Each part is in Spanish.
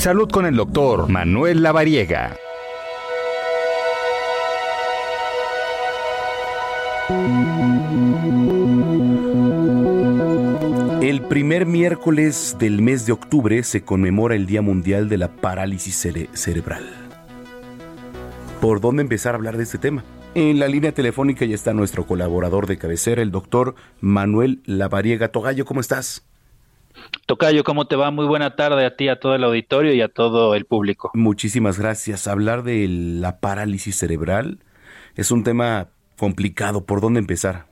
Salud con el doctor Manuel Lavariega. El primer miércoles del mes de octubre se conmemora el Día Mundial de la Parálisis Cerebral. ¿Por dónde empezar a hablar de este tema? En la línea telefónica ya está nuestro colaborador de cabecera, el doctor Manuel Lavariega. Togallo, ¿cómo estás? Tocayo, ¿cómo te va? Muy buena tarde a ti, a todo el auditorio y a todo el público. Muchísimas gracias. Hablar de la parálisis cerebral es un tema complicado. ¿Por dónde empezar?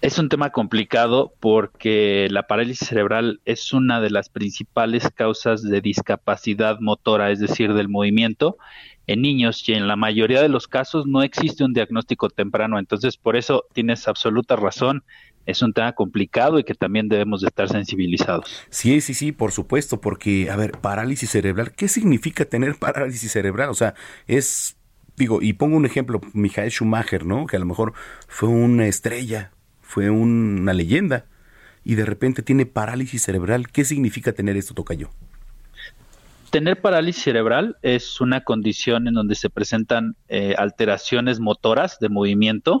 Es un tema complicado porque la parálisis cerebral es una de las principales causas de discapacidad motora, es decir, del movimiento en niños y en la mayoría de los casos no existe un diagnóstico temprano. Entonces, por eso tienes absoluta razón. Es un tema complicado y que también debemos de estar sensibilizados. Sí, sí, sí, por supuesto, porque, a ver, parálisis cerebral, ¿qué significa tener parálisis cerebral? O sea, es, digo, y pongo un ejemplo, Michael Schumacher, ¿no? Que a lo mejor fue una estrella, fue una leyenda y de repente tiene parálisis cerebral. ¿Qué significa tener esto, Tocayo? Tener parálisis cerebral es una condición en donde se presentan eh, alteraciones motoras de movimiento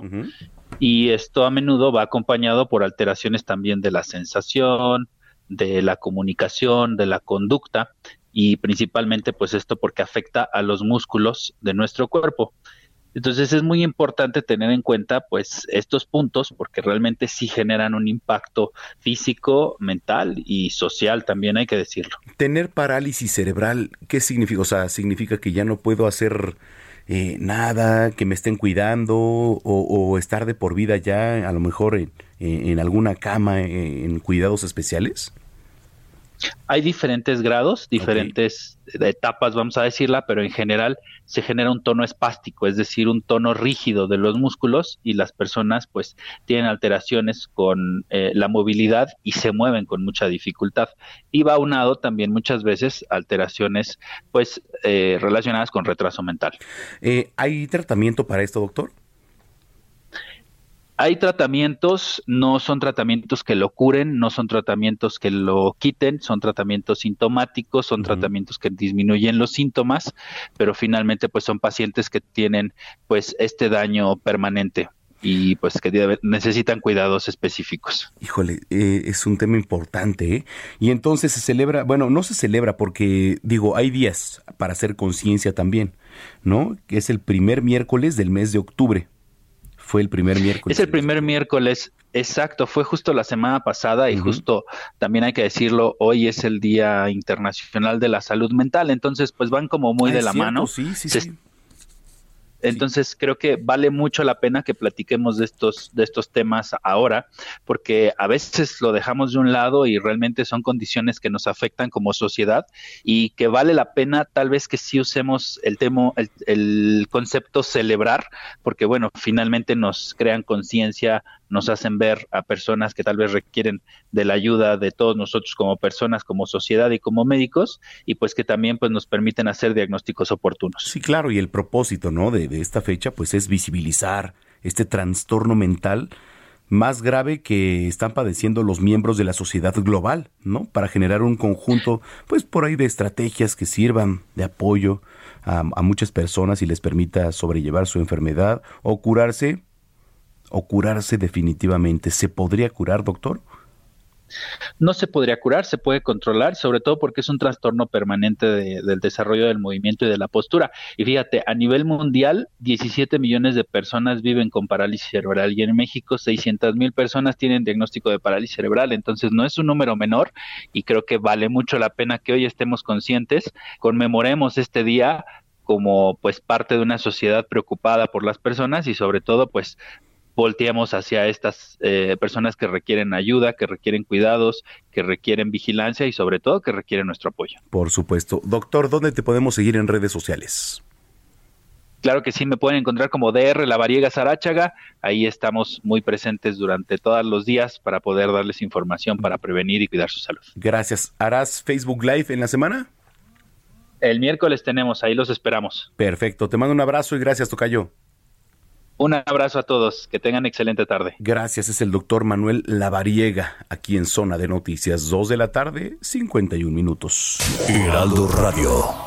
y esto a menudo va acompañado por alteraciones también de la sensación, de la comunicación, de la conducta y principalmente pues esto porque afecta a los músculos de nuestro cuerpo. Entonces es muy importante tener en cuenta pues estos puntos porque realmente sí generan un impacto físico, mental y social también hay que decirlo. Tener parálisis cerebral, ¿qué significa? O sea, significa que ya no puedo hacer eh, nada, que me estén cuidando o, estar de por vida ya a lo mejor en, en alguna cama en cuidados especiales. Hay diferentes grados, diferentes etapas, vamos a decirla, pero en general se genera un tono espástico, es decir, un tono rígido de los músculos y las personas pues tienen alteraciones con eh, la movilidad y se mueven con mucha dificultad. Y va unado también muchas veces alteraciones pues eh, relacionadas con retraso mental. Eh, ¿Hay tratamiento para esto, doctor? Hay tratamientos, no son tratamientos que lo curen, no son tratamientos que lo quiten, son tratamientos sintomáticos, son tratamientos que disminuyen los síntomas, pero finalmente pues son pacientes que tienen pues este daño permanente y pues que necesitan cuidados específicos. Híjole, eh, es un tema importante, ¿eh? Y entonces se celebra, bueno, no se celebra porque, digo, hay días para hacer conciencia también, ¿no? Que es el primer miércoles del mes de octubre. Fue el primer miércoles. Es el primer miércoles, exacto, fue justo la semana pasada y justo también hay que decirlo, hoy es el Día Internacional de la Salud Mental, entonces pues van como muy ah, de la mano. Sí, sí, sí. Entonces creo que vale mucho la pena que platiquemos de estos, de estos temas ahora, porque a veces lo dejamos de un lado y realmente son condiciones que nos afectan como sociedad y que vale la pena tal vez que sí usemos el tema, el, el concepto celebrar, porque bueno, finalmente nos crean conciencia, nos hacen ver a personas que tal vez requieren de la ayuda de todos nosotros como personas, como sociedad y como médicos, y pues que también pues nos permiten hacer diagnósticos oportunos. Sí, claro, y el propósito, ¿no? De, de esta fecha pues es visibilizar este trastorno mental más grave que están padeciendo los miembros de la sociedad global, ¿no? Para generar un conjunto, pues por ahí de estrategias que sirvan de apoyo a, a muchas personas y les permita sobrellevar su enfermedad o curarse o curarse definitivamente. ¿Se podría curar, doctor? No se podría curar, se puede controlar, sobre todo porque es un trastorno permanente del desarrollo del movimiento y de la postura. Y fíjate, a nivel mundial, 17 millones de personas viven con parálisis cerebral y en México 600 mil personas tienen diagnóstico de parálisis cerebral. Entonces no es un número menor y creo que vale mucho la pena que hoy estemos conscientes, conmemoremos este día como pues parte de una sociedad preocupada por las personas y sobre todo pues volteamos hacia estas eh, personas que requieren ayuda, que requieren cuidados, que requieren vigilancia y sobre todo que requieren nuestro apoyo. Por supuesto. Doctor, ¿dónde te podemos seguir en redes sociales? Claro que sí, me pueden encontrar como DR La Variega Saráchaga. Ahí estamos muy presentes durante todos los días para poder darles información para prevenir y cuidar su salud. Gracias. ¿Harás Facebook Live en la semana? El miércoles tenemos, ahí los esperamos. Perfecto. Te mando un abrazo y gracias, Tocayo. Un abrazo a todos, que tengan excelente tarde. Gracias, es el doctor Manuel Lavariega, aquí en Zona de Noticias, 2 de la tarde, 51 minutos. Heraldo Radio.